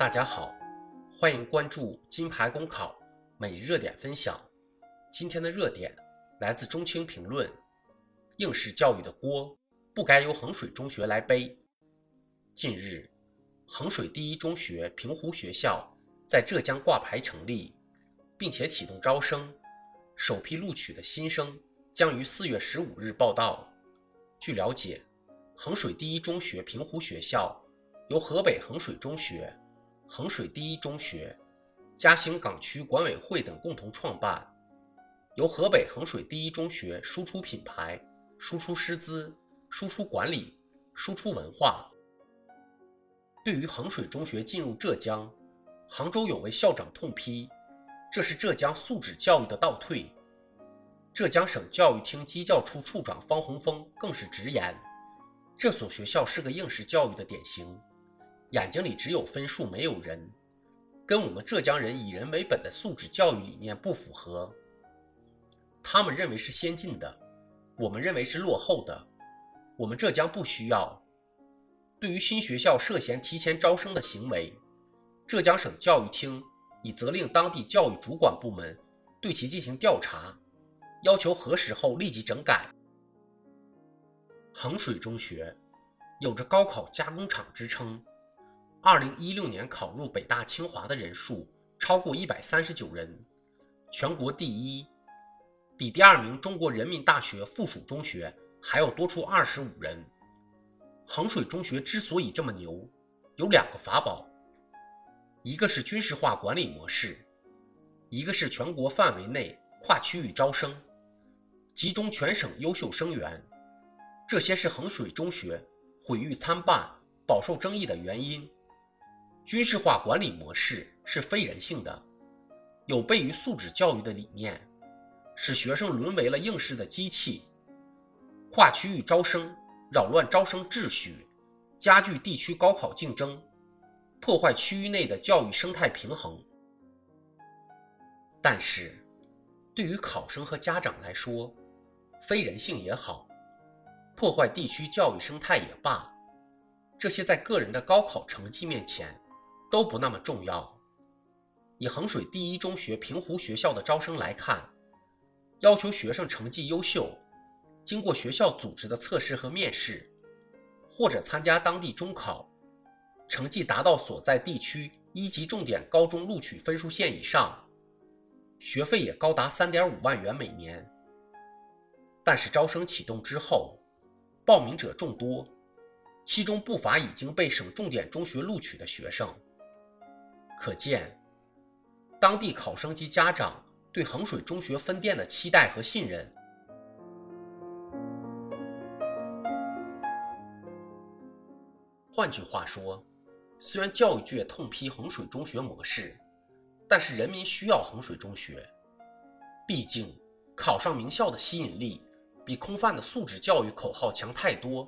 大家好，欢迎关注金牌公考每日热点分享。今天的热点来自中青评论：应试教育的锅不该由衡水中学来背。近日，衡水第一中学平湖学校在浙江挂牌成立，并且启动招生，首批录取的新生将于四月十五日报到。据了解，衡水第一中学平湖学校由河北衡水中学。衡水第一中学、嘉兴港区管委会等共同创办，由河北衡水第一中学输出品牌、输出师资、输出管理、输出文化。对于衡水中学进入浙江，杭州有位校长痛批，这是浙江素质教育的倒退。浙江省教育厅基教处处长方洪峰更是直言，这所学校是个应试教育的典型。眼睛里只有分数，没有人，跟我们浙江人以人为本的素质教育理念不符合。他们认为是先进的，我们认为是落后的。我们浙江不需要。对于新学校涉嫌提前招生的行为，浙江省教育厅已责令当地教育主管部门对其进行调查，要求核实后立即整改。衡水中学有着高考加工厂之称。二零一六年考入北大清华的人数超过一百三十九人，全国第一，比第二名中国人民大学附属中学还要多出二十五人。衡水中学之所以这么牛，有两个法宝，一个是军事化管理模式，一个是全国范围内跨区域招生，集中全省优秀生源。这些是衡水中学毁誉参半、饱受争议的原因。军事化管理模式是非人性的，有悖于素质教育的理念，使学生沦为了应试的机器。跨区域招生扰乱招生秩序，加剧地区高考竞争，破坏区域内的教育生态平衡。但是，对于考生和家长来说，非人性也好，破坏地区教育生态也罢，这些在个人的高考成绩面前。都不那么重要。以衡水第一中学平湖学校的招生来看，要求学生成绩优秀，经过学校组织的测试和面试，或者参加当地中考，成绩达到所在地区一级重点高中录取分数线以上，学费也高达三点五万元每年。但是招生启动之后，报名者众多，其中不乏已经被省重点中学录取的学生。可见，当地考生及家长对衡水中学分店的期待和信任。换句话说，虽然教育界痛批衡水中学模式，但是人民需要衡水中学。毕竟，考上名校的吸引力比空泛的素质教育口号强太多，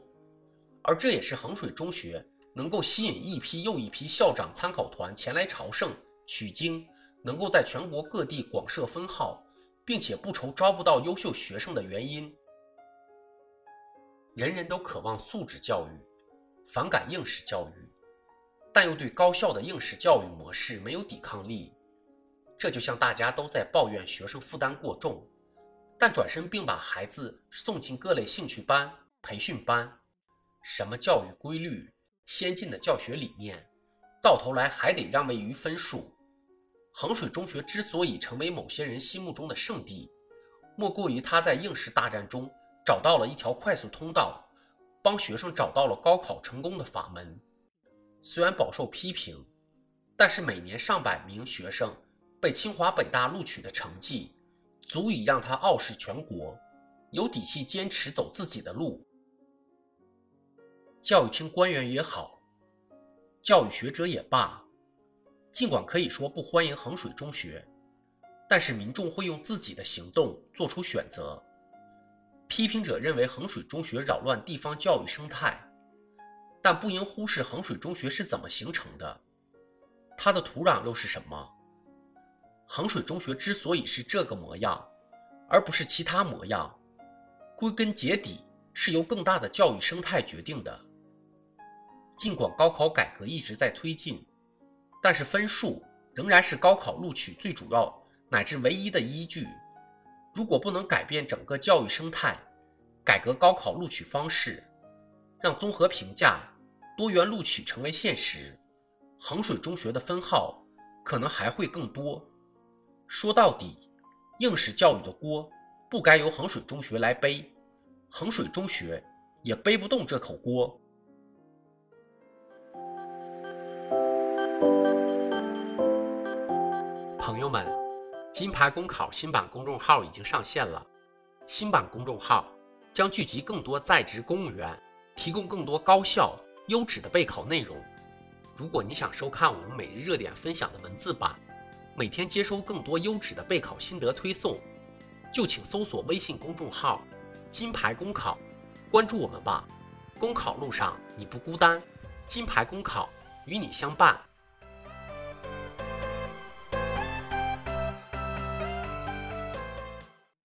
而这也是衡水中学。能够吸引一批又一批校长参考团前来朝圣取经，能够在全国各地广设分号，并且不愁招不到优秀学生的原因。人人都渴望素质教育，反感应试教育，但又对高校的应试教育模式没有抵抗力。这就像大家都在抱怨学生负担过重，但转身并把孩子送进各类兴趣班、培训班，什么教育规律？先进的教学理念，到头来还得让位于分数。衡水中学之所以成为某些人心目中的圣地，莫过于他在应试大战中找到了一条快速通道，帮学生找到了高考成功的法门。虽然饱受批评，但是每年上百名学生被清华北大录取的成绩，足以让他傲视全国，有底气坚持走自己的路。教育厅官员也好，教育学者也罢，尽管可以说不欢迎衡水中学，但是民众会用自己的行动做出选择。批评者认为衡水中学扰乱地方教育生态，但不应忽视衡水中学是怎么形成的，它的土壤又是什么？衡水中学之所以是这个模样，而不是其他模样，归根结底是由更大的教育生态决定的。尽管高考改革一直在推进，但是分数仍然是高考录取最主要乃至唯一的依据。如果不能改变整个教育生态，改革高考录取方式，让综合评价、多元录取成为现实，衡水中学的分号可能还会更多。说到底，应试教育的锅不该由衡水中学来背，衡水中学也背不动这口锅。朋友们，金牌公考新版公众号已经上线了，新版公众号将聚集更多在职公务员，提供更多高效优质的备考内容。如果你想收看我们每日热点分享的文字版，每天接收更多优质的备考心得推送，就请搜索微信公众号“金牌公考”，关注我们吧。公考路上你不孤单，金牌公考与你相伴。